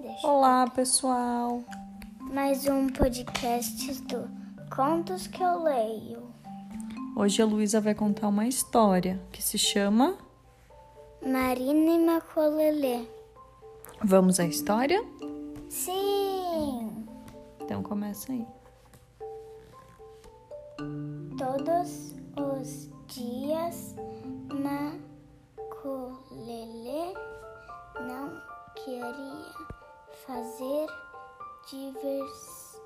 Deixa Olá, pessoal. Mais um podcast do Contos que eu leio. Hoje a Luísa vai contar uma história que se chama Marina e Macolelê. Vamos à história? Sim! Então começa aí. Todos os dias Macolelê não queria fazer divers...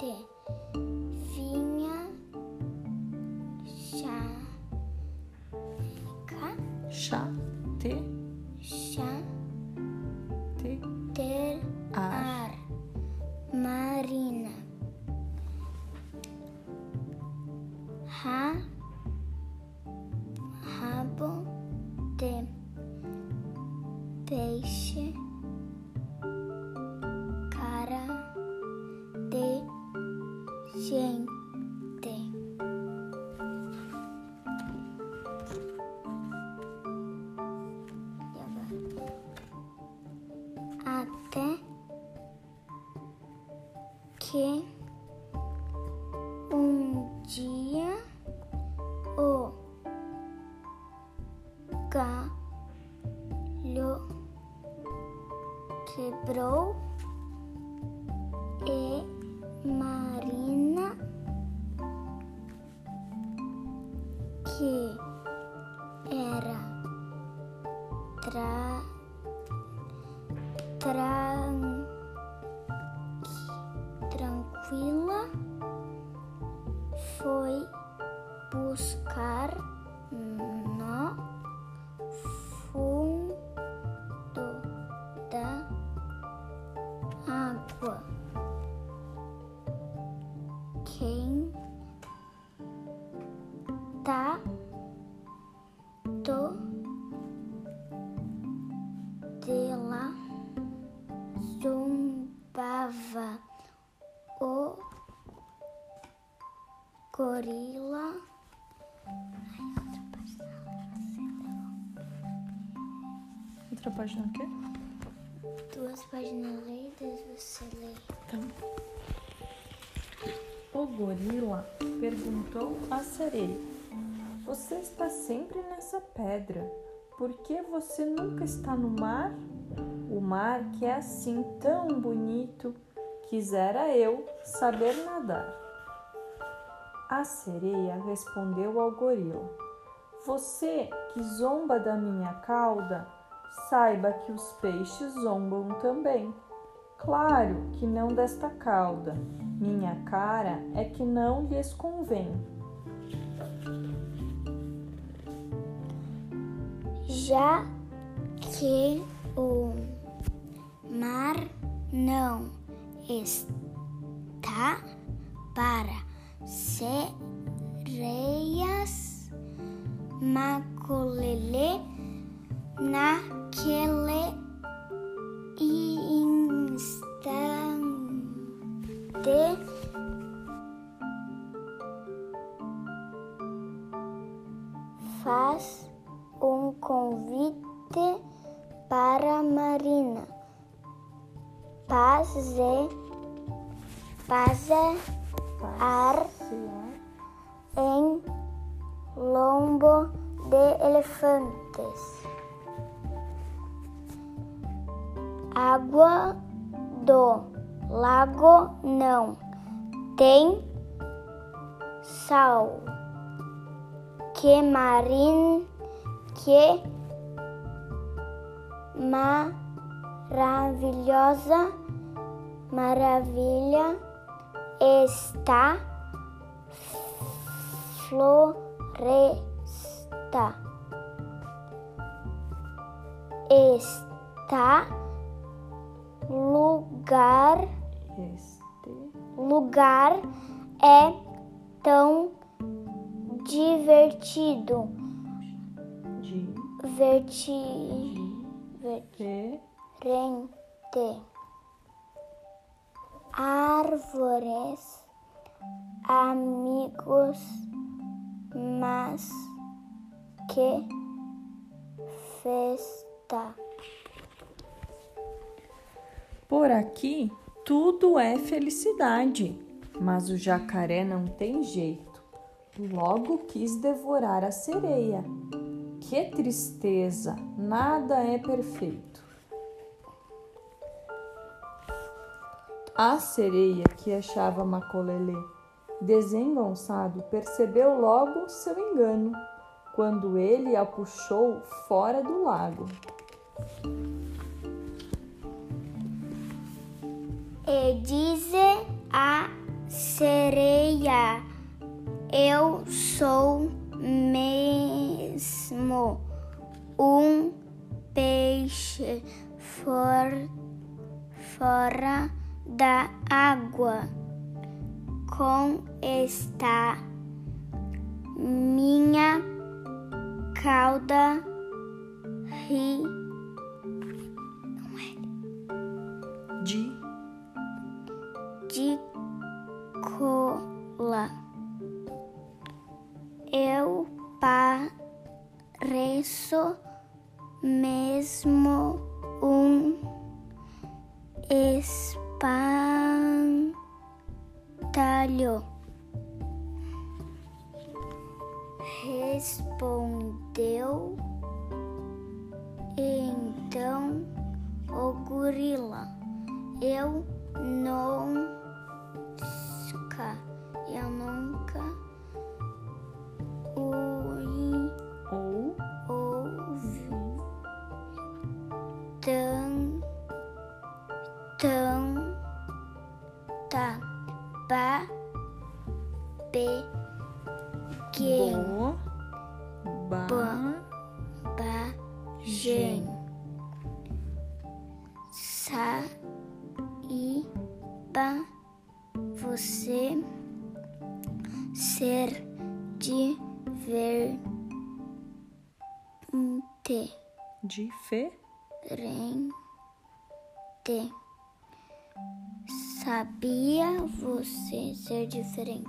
diferente. Vinha chá... Chá, te, chá... te, ter ar. Gente. Até que um dia o galho quebrou tra tran tranquila foi buscar no fundo da água. Quem tá gorila. Outra página o quê? Duas páginas lidas você lê. Então. O gorila perguntou à sereia: Você está sempre nessa pedra. Por que você nunca está no mar? O mar que é assim tão bonito, quisera eu saber nadar. A sereia respondeu ao gorila: Você que zomba da minha cauda, saiba que os peixes zombam também. Claro que não desta cauda, minha cara é que não lhes convém. Já que o mar não está para sereias, Macolelê naquele instante faz um convite para Marina. Paze, paze ar em lombo de elefantes. Água do lago não tem sal. Que marin que maravilhosa maravilha está floresta. Está lugar. Este. Lugar é tão divertido. De. Verti Te, diferente. que festa. Por aqui tudo é felicidade, mas o jacaré não tem jeito. Logo quis devorar a sereia. Que tristeza, nada é perfeito. A sereia que achava Macolelê desengonçado percebeu logo seu engano quando ele a puxou fora do lago. E diz a sereia: Eu sou mesmo um peixe for, fora da água. Com esta minha cauda ri. De? De cola. Eu pareço mesmo um espantalho. Respondeu então o gorila. Eu nunca, sa, e, ba, você ser diferente. Diferente. Sabia você ser diferente?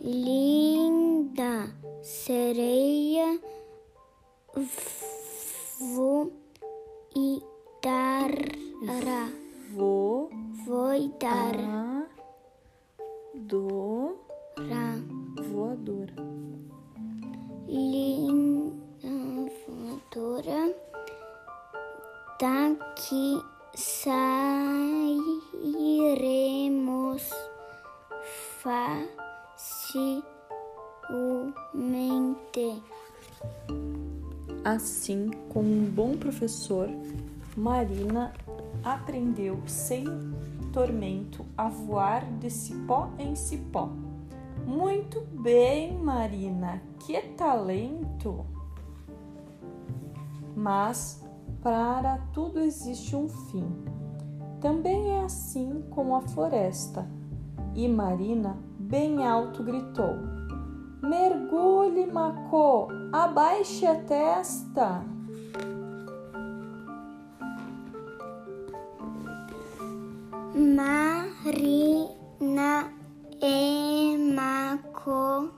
Linda sereia, vou Vou vou dar, a do voadora. linda voadora, daqui sairemos. Facilmente. Assim, como um bom professor, Marina aprendeu sem tormento a voar de cipó em cipó. Muito bem, Marina, que talento! Mas para tudo existe um fim. Também é assim com a floresta. E Marina bem alto gritou: Mergulhe, Macô, abaixe a testa. Marina e Marco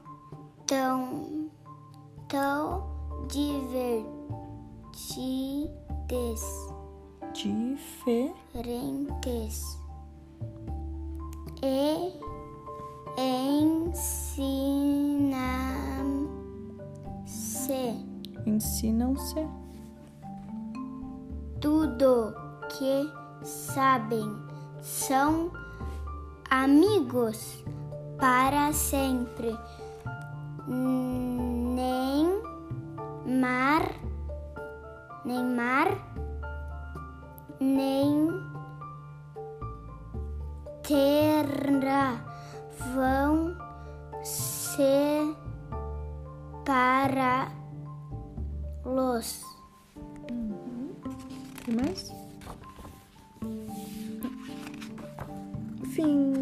tão, tão divertidas, diferentes. E ensinam-se. Ensinam-se. Tudo que sabem. São amigos para sempre. Nem mar, nem mar, nem terra vão separá-los. que mais? Fim.